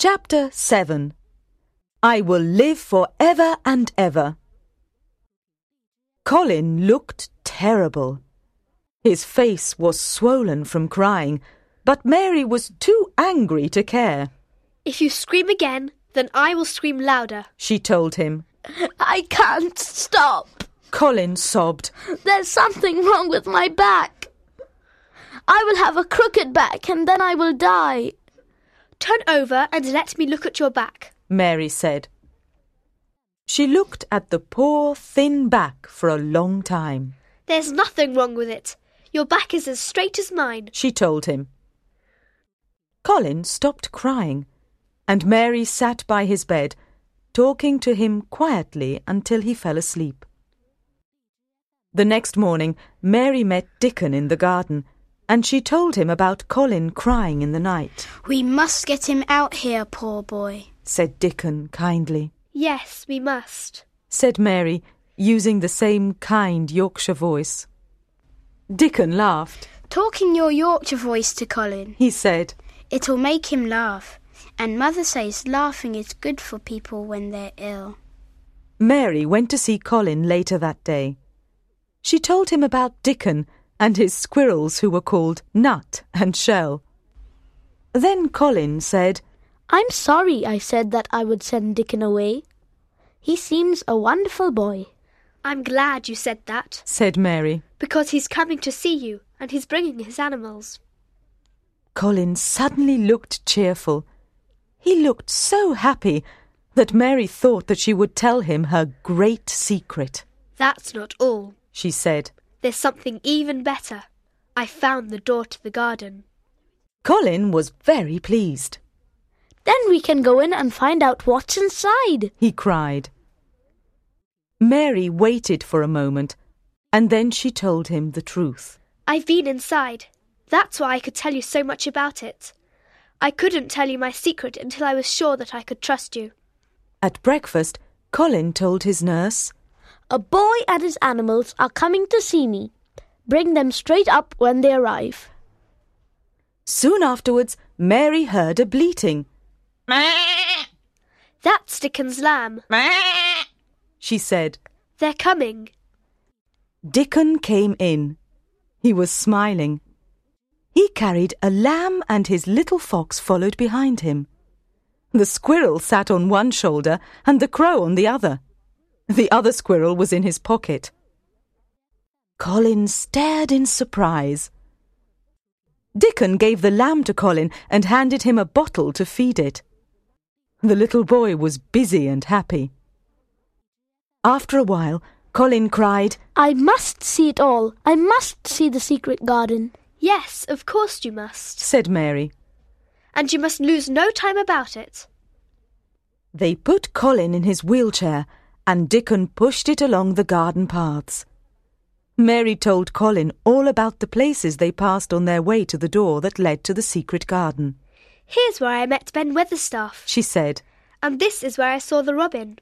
Chapter 7 I Will Live for Ever and Ever. Colin looked terrible. His face was swollen from crying, but Mary was too angry to care. If you scream again, then I will scream louder. She told him. I can't stop. Colin sobbed. There's something wrong with my back. I will have a crooked back and then I will die. Turn over and let me look at your back. Mary said. She looked at the poor, thin back for a long time. There's nothing wrong with it. Your back is as straight as mine. She told him. Colin stopped crying, and Mary sat by his bed, talking to him quietly until he fell asleep. The next morning, Mary met Dickon in the garden and she told him about Colin crying in the night. We must get him out here, poor boy, said Dickon kindly. Yes, we must, said Mary, using the same kind Yorkshire voice. Dickon laughed. Talk in your Yorkshire voice to Colin, he said. It'll make him laugh, and Mother says laughing is good for people when they're ill. Mary went to see Colin later that day. She told him about Dickon and his squirrels who were called Nut and Shell. Then Colin said, I'm sorry I said that I would send Dickon away. He seems a wonderful boy. I'm glad you said that, said Mary, because he's coming to see you and he's bringing his animals. Colin suddenly looked cheerful. He looked so happy that Mary thought that she would tell him her great secret. That's not all, she said. There's something even better. I found the door to the garden. Colin was very pleased. Then we can go in and find out what's inside, he cried. Mary waited for a moment, and then she told him the truth. I've been inside. That's why I could tell you so much about it. I couldn't tell you my secret until I was sure that I could trust you. At breakfast, Colin told his nurse, a boy and his animals are coming to see me. Bring them straight up when they arrive. Soon afterwards, Mary heard a bleating. That's Dickon's lamb, she said. They're coming. Dickon came in. He was smiling. He carried a lamb and his little fox followed behind him. The squirrel sat on one shoulder and the crow on the other. The other squirrel was in his pocket. Colin stared in surprise. Dickon gave the lamb to Colin and handed him a bottle to feed it. The little boy was busy and happy. After a while, Colin cried, I must see it all. I must see the secret garden. Yes, of course you must, said Mary. And you must lose no time about it. They put Colin in his wheelchair and Dickon pushed it along the garden paths. Mary told Colin all about the places they passed on their way to the door that led to the secret garden. Here's where I met Ben Weatherstaff, she said. And this is where I saw the robin.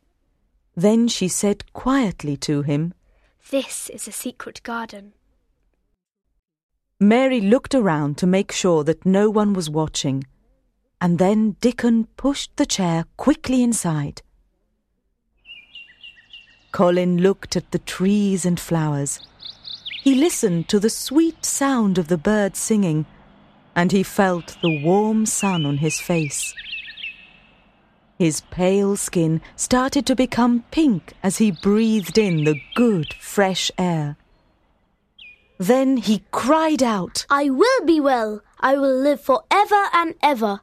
Then she said quietly to him, This is a secret garden. Mary looked around to make sure that no one was watching, and then Dickon pushed the chair quickly inside. Colin looked at the trees and flowers. He listened to the sweet sound of the birds singing, and he felt the warm sun on his face. His pale skin started to become pink as he breathed in the good, fresh air. Then he cried out, I will be well. I will live for ever and ever.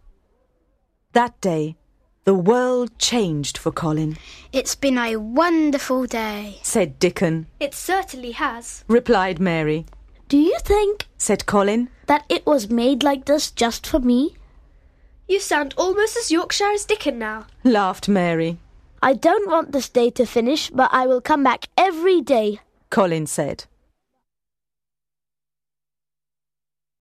That day, the world changed for Colin. It's been a wonderful day, said Dickon. It certainly has, replied Mary. Do you think, said Colin, that it was made like this just for me? You sound almost as Yorkshire as Dickon now, laughed Mary. I don't want this day to finish, but I will come back every day, Colin said.